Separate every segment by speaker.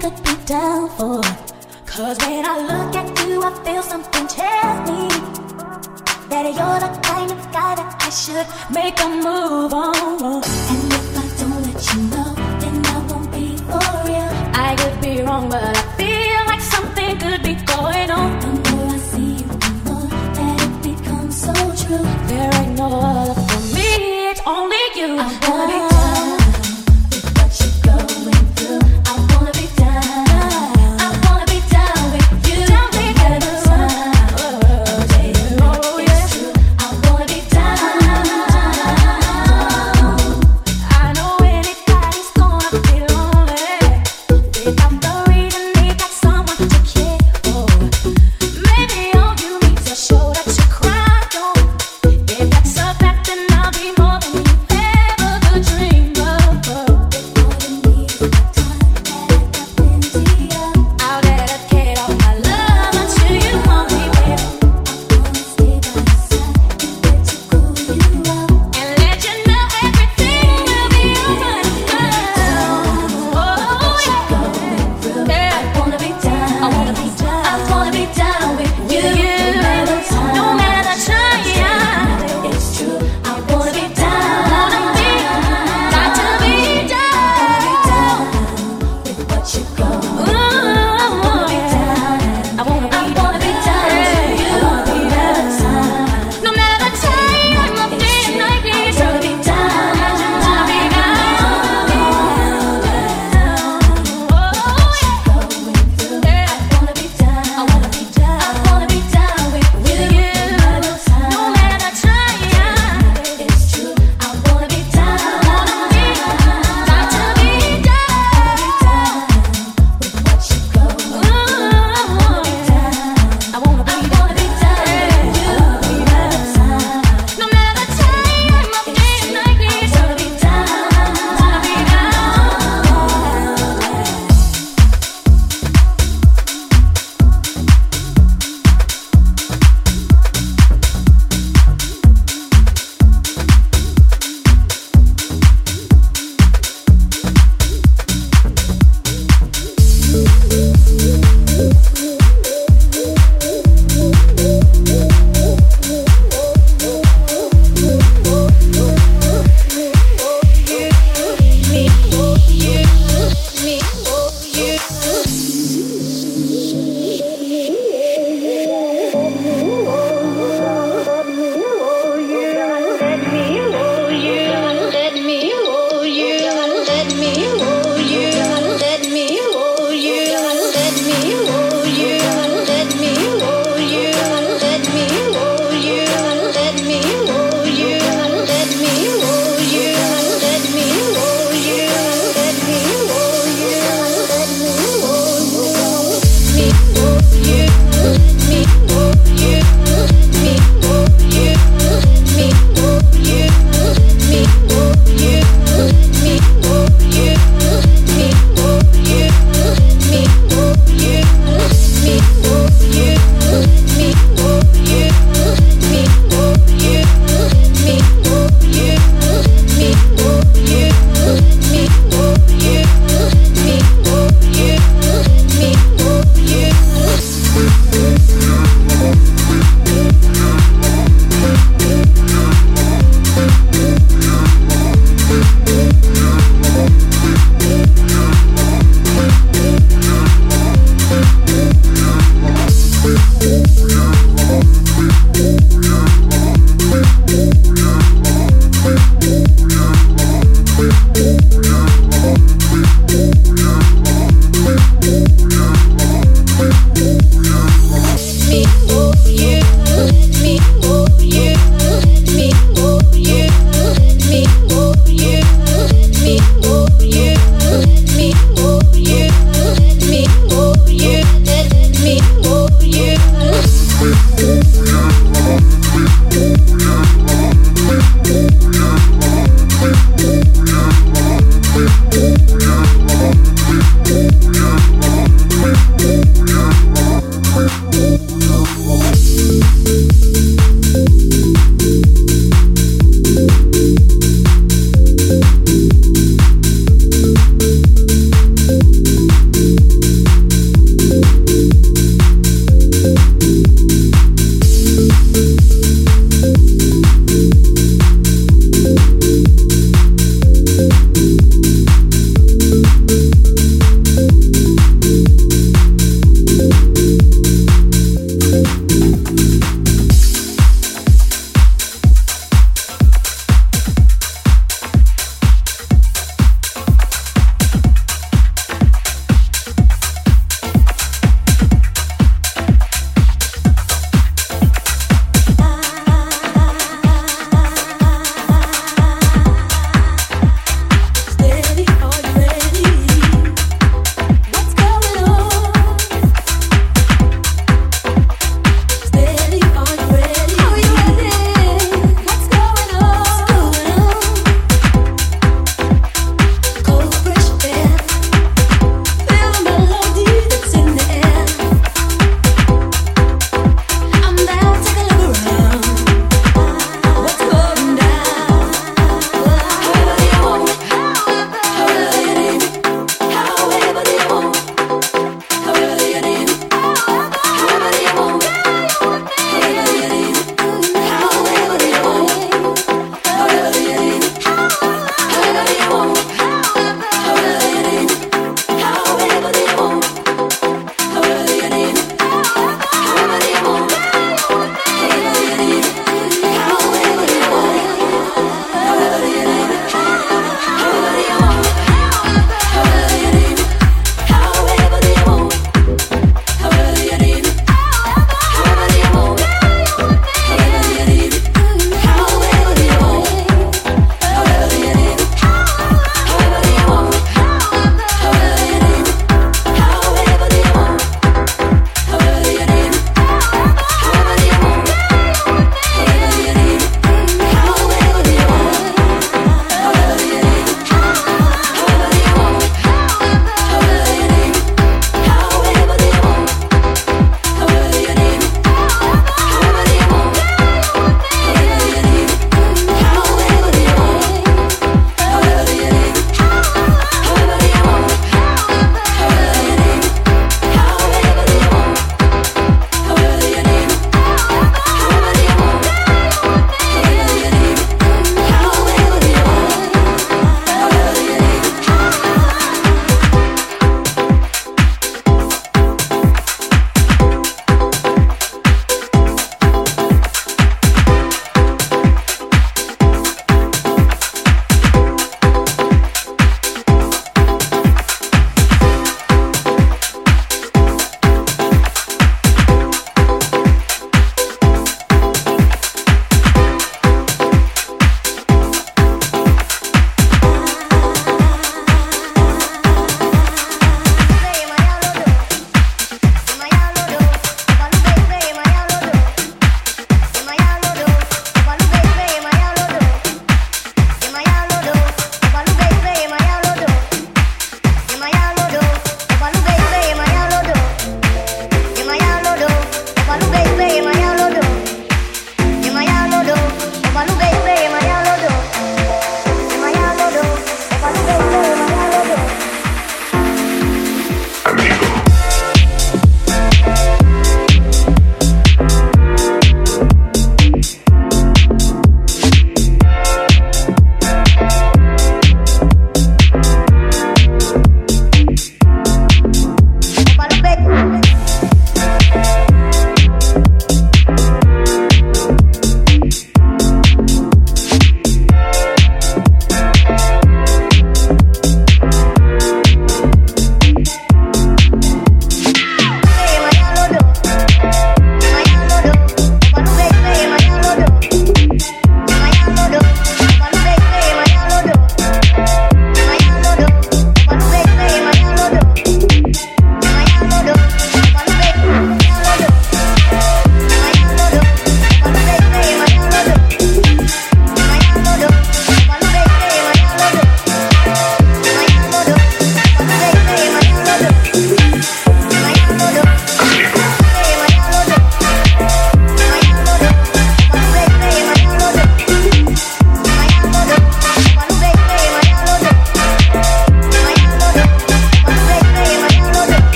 Speaker 1: Could be down for. Cause when I look at you, I feel something tell me that you're the kind of guy that I should make a move on. And if I don't let you know, then I won't be for real. I could be wrong, but I feel like something could be going on. The more I see you, the more that it becomes so true. There ain't no other for me, it's only you. I wanna be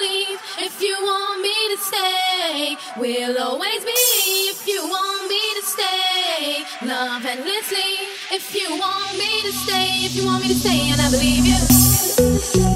Speaker 2: leave if you want me to stay. We'll always be if you want me to stay. Love endlessly if you want me to stay. If you want me to stay, and
Speaker 1: I believe you.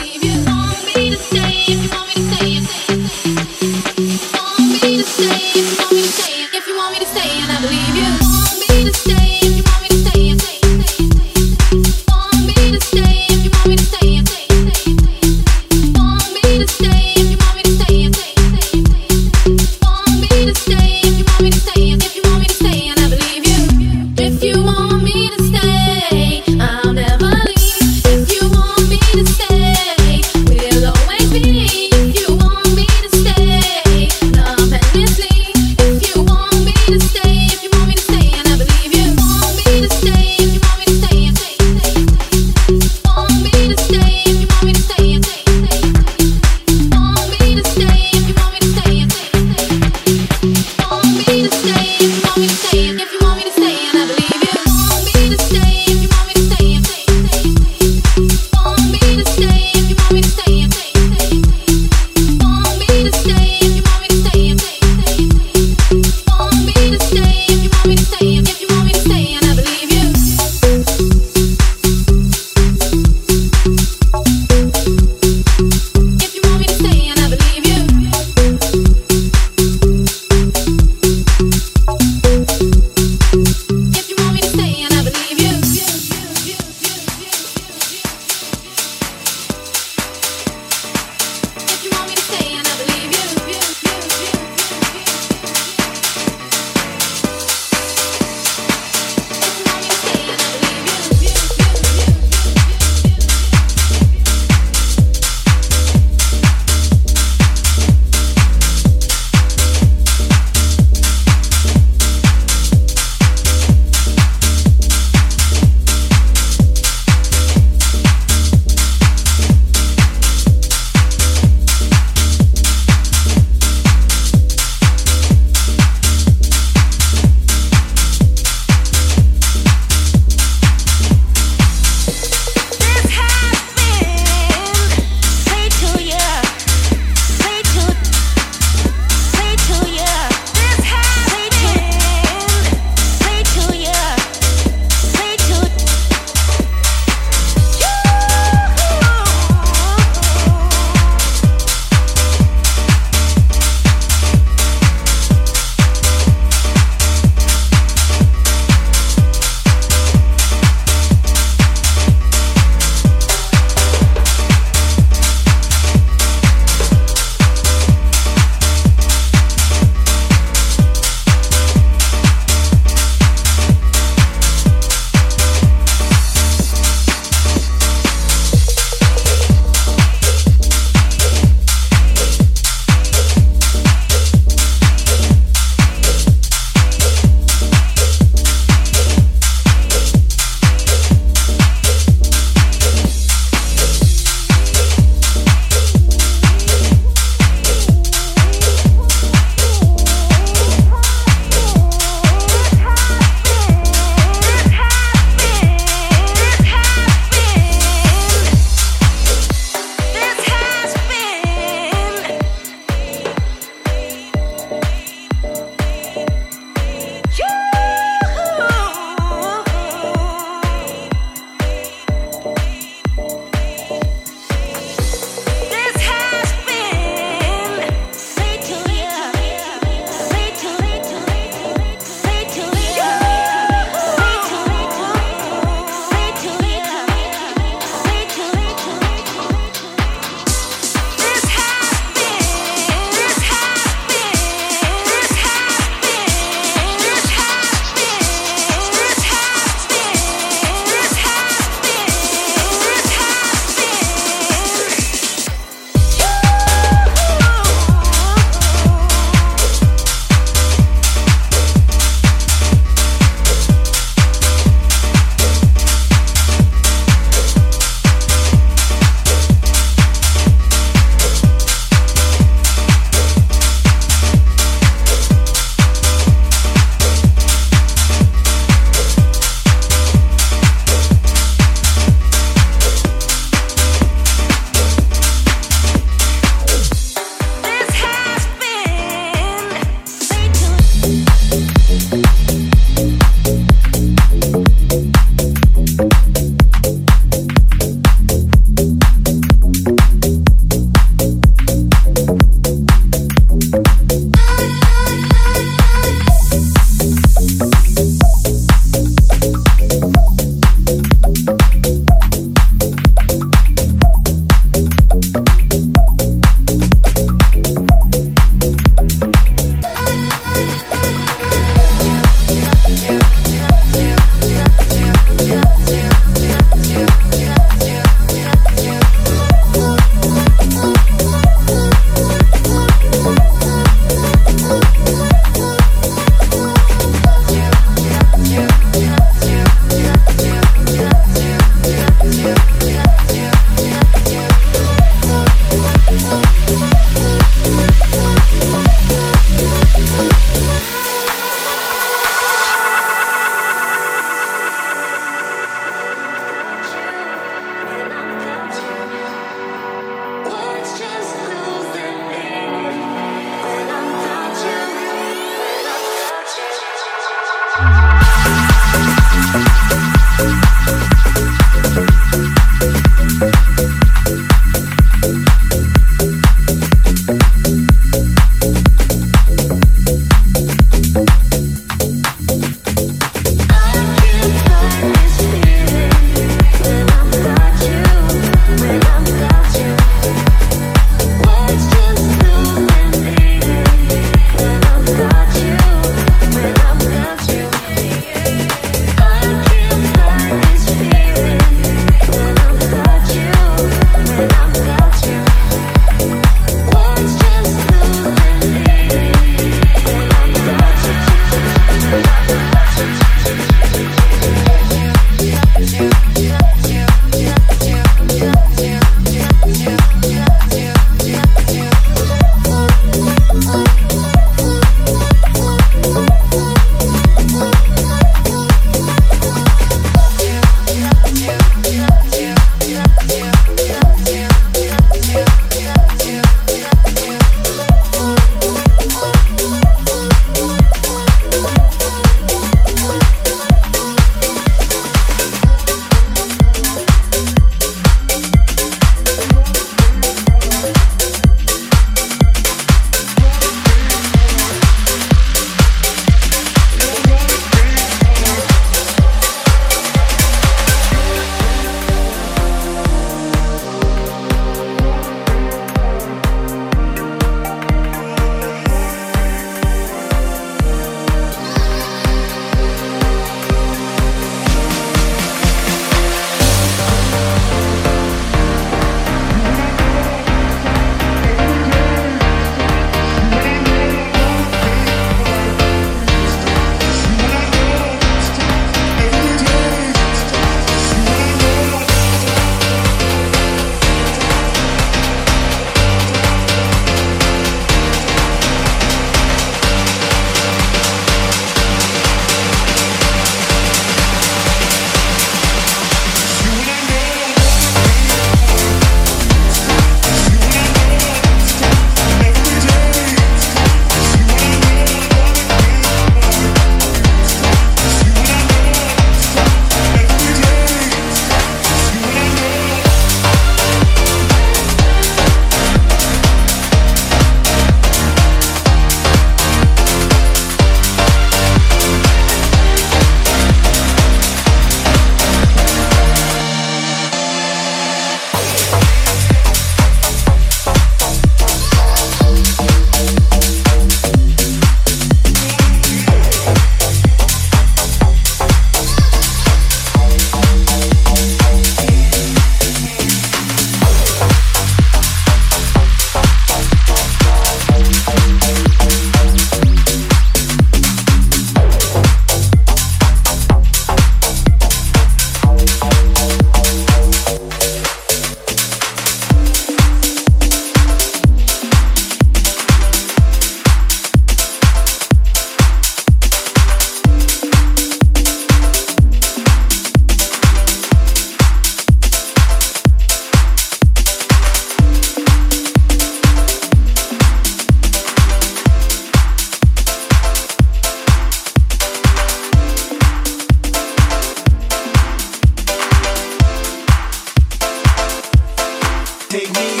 Speaker 2: take me